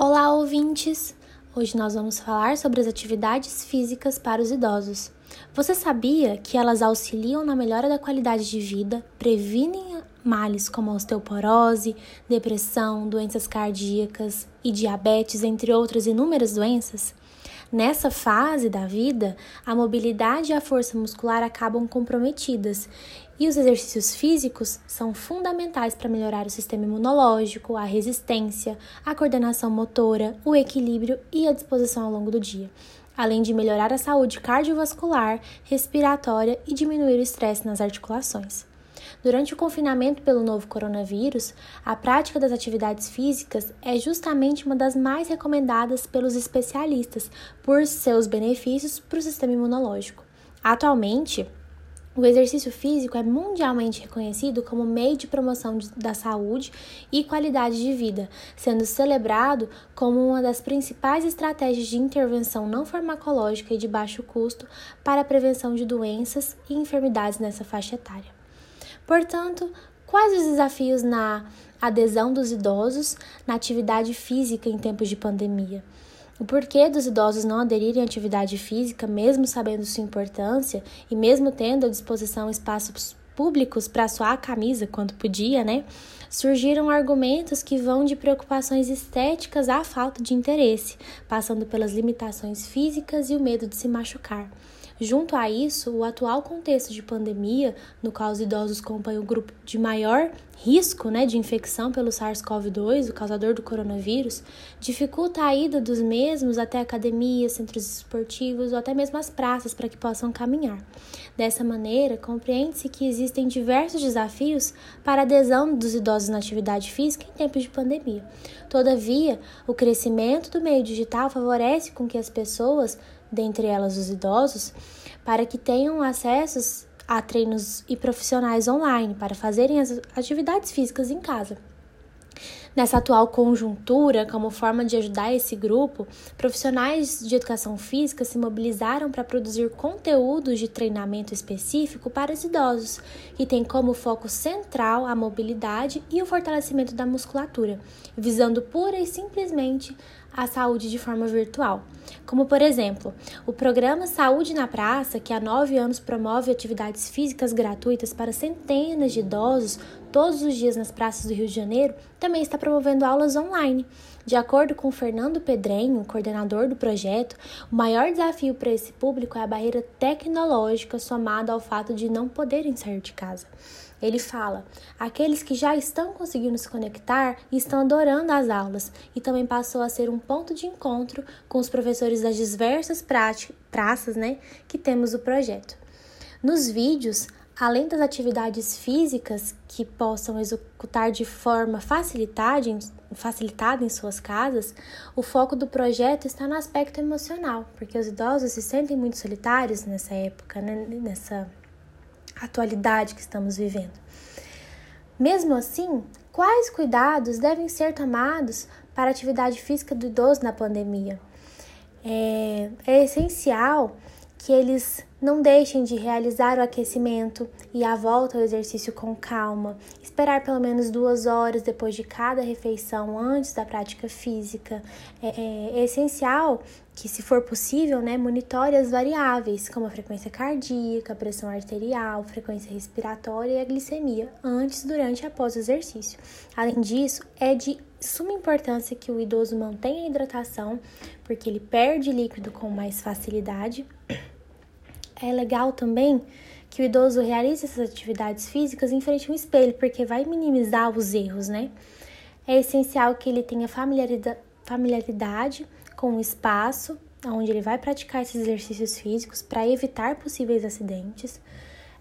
Olá, ouvintes! Hoje nós vamos falar sobre as atividades físicas para os idosos. Você sabia que elas auxiliam na melhora da qualidade de vida, previnem males como osteoporose, depressão, doenças cardíacas e diabetes, entre outras inúmeras doenças? Nessa fase da vida, a mobilidade e a força muscular acabam comprometidas e os exercícios físicos são fundamentais para melhorar o sistema imunológico, a resistência, a coordenação motora, o equilíbrio e a disposição ao longo do dia, além de melhorar a saúde cardiovascular, respiratória e diminuir o estresse nas articulações. Durante o confinamento pelo novo coronavírus, a prática das atividades físicas é justamente uma das mais recomendadas pelos especialistas por seus benefícios para o sistema imunológico. Atualmente, o exercício físico é mundialmente reconhecido como meio de promoção da saúde e qualidade de vida, sendo celebrado como uma das principais estratégias de intervenção não farmacológica e de baixo custo para a prevenção de doenças e enfermidades nessa faixa etária. Portanto, quais os desafios na adesão dos idosos na atividade física em tempos de pandemia? O porquê dos idosos não aderirem à atividade física, mesmo sabendo sua importância e mesmo tendo à disposição espaços públicos para suar a camisa quando podia, né? Surgiram argumentos que vão de preocupações estéticas à falta de interesse, passando pelas limitações físicas e o medo de se machucar. Junto a isso, o atual contexto de pandemia, no qual os idosos compõem o grupo de maior risco né, de infecção pelo SARS-CoV-2, o causador do coronavírus, dificulta a ida dos mesmos até academias, centros esportivos ou até mesmo as praças para que possam caminhar. Dessa maneira, compreende-se que existem diversos desafios para a adesão dos idosos na atividade física em tempos de pandemia. Todavia, o crescimento do meio digital favorece com que as pessoas dentre elas os idosos, para que tenham acessos a treinos e profissionais online para fazerem as atividades físicas em casa. Nessa atual conjuntura, como forma de ajudar esse grupo, profissionais de educação física se mobilizaram para produzir conteúdos de treinamento específico para os idosos, que tem como foco central a mobilidade e o fortalecimento da musculatura, visando pura e simplesmente a saúde de forma virtual. Como, por exemplo, o programa Saúde na Praça, que há nove anos promove atividades físicas gratuitas para centenas de idosos todos os dias nas praças do Rio de Janeiro, também está promovendo aulas online. De acordo com Fernando Pedrenho, coordenador do projeto, o maior desafio para esse público é a barreira tecnológica somada ao fato de não poderem sair de casa. Ele fala: aqueles que já estão conseguindo se conectar estão adorando as aulas e também passou a ser um ponto de encontro com os professores das diversas praças né, que temos o projeto. Nos vídeos, além das atividades físicas que possam executar de forma facilitada em, facilitada em suas casas, o foco do projeto está no aspecto emocional, porque os idosos se sentem muito solitários nessa época, né, nessa atualidade que estamos vivendo. Mesmo assim, quais cuidados devem ser tomados para a atividade física do idoso na pandemia? É, é essencial que eles não deixem de realizar o aquecimento e a volta ao exercício com calma, esperar pelo menos duas horas depois de cada refeição antes da prática física. É, é, é essencial que, se for possível, né, monitore as variáveis, como a frequência cardíaca, a pressão arterial, frequência respiratória e a glicemia, antes, durante e após o exercício. Além disso, é de suma importância que o idoso mantenha a hidratação, porque ele perde líquido com mais facilidade é legal também que o idoso realize essas atividades físicas em frente a um espelho, porque vai minimizar os erros, né? É essencial que ele tenha familiaridade com o espaço onde ele vai praticar esses exercícios físicos para evitar possíveis acidentes.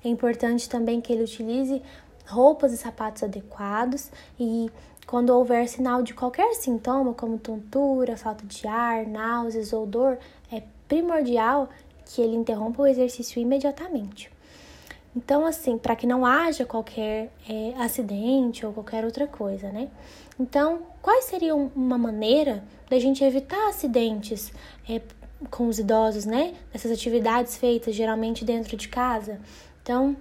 É importante também que ele utilize roupas e sapatos adequados e quando houver sinal de qualquer sintoma, como tontura, falta de ar, náuseas ou dor, é primordial que ele interrompa o exercício imediatamente. Então, assim, para que não haja qualquer é, acidente ou qualquer outra coisa, né? Então, quais seriam uma maneira da gente evitar acidentes é, com os idosos, né? Nessas atividades feitas geralmente dentro de casa. Então,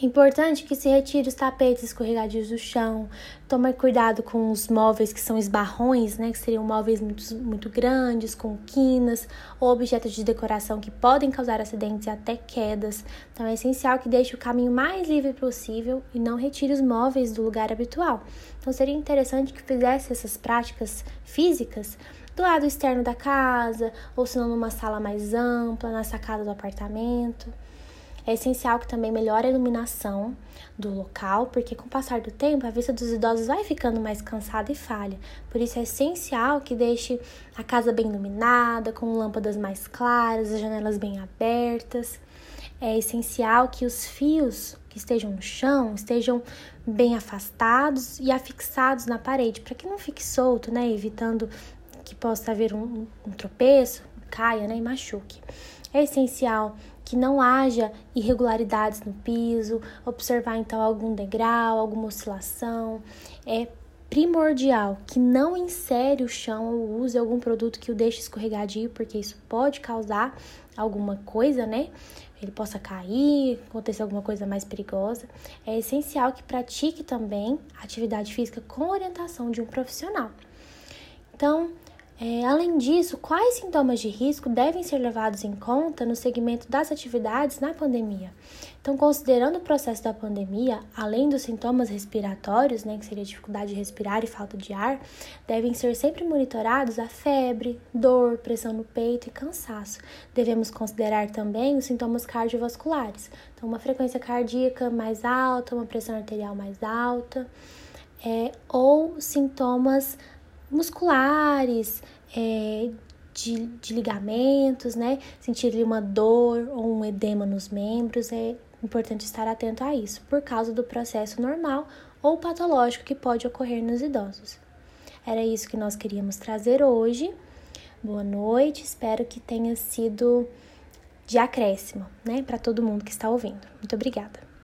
Importante que se retire os tapetes escorregadios do chão, tome cuidado com os móveis que são esbarrões, né, que seriam móveis muito, muito grandes, com quinas ou objetos de decoração que podem causar acidentes e até quedas. Então é essencial que deixe o caminho mais livre possível e não retire os móveis do lugar habitual. Então seria interessante que fizesse essas práticas físicas do lado externo da casa, ou se não numa sala mais ampla, na sacada do apartamento. É essencial que também melhore a iluminação do local, porque com o passar do tempo a vista dos idosos vai ficando mais cansada e falha. Por isso é essencial que deixe a casa bem iluminada, com lâmpadas mais claras, as janelas bem abertas. É essencial que os fios que estejam no chão estejam bem afastados e afixados na parede, para que não fique solto, né, evitando que possa haver um, um tropeço, caia, né, e machuque. É essencial que não haja irregularidades no piso, observar então algum degrau, alguma oscilação. É primordial que não insere o chão ou use algum produto que o deixe escorregadio, porque isso pode causar alguma coisa, né? Ele possa cair, acontecer alguma coisa mais perigosa. É essencial que pratique também atividade física com orientação de um profissional. Então, é, além disso, quais sintomas de risco devem ser levados em conta no segmento das atividades na pandemia? Então, considerando o processo da pandemia, além dos sintomas respiratórios, né, que seria dificuldade de respirar e falta de ar, devem ser sempre monitorados a febre, dor, pressão no peito e cansaço. Devemos considerar também os sintomas cardiovasculares, então uma frequência cardíaca mais alta, uma pressão arterial mais alta, é, ou sintomas musculares, é, de, de, ligamentos, né? Sentir uma dor ou um edema nos membros, é importante estar atento a isso, por causa do processo normal ou patológico que pode ocorrer nos idosos. Era isso que nós queríamos trazer hoje. Boa noite, espero que tenha sido de acréscimo, né, para todo mundo que está ouvindo. Muito obrigada.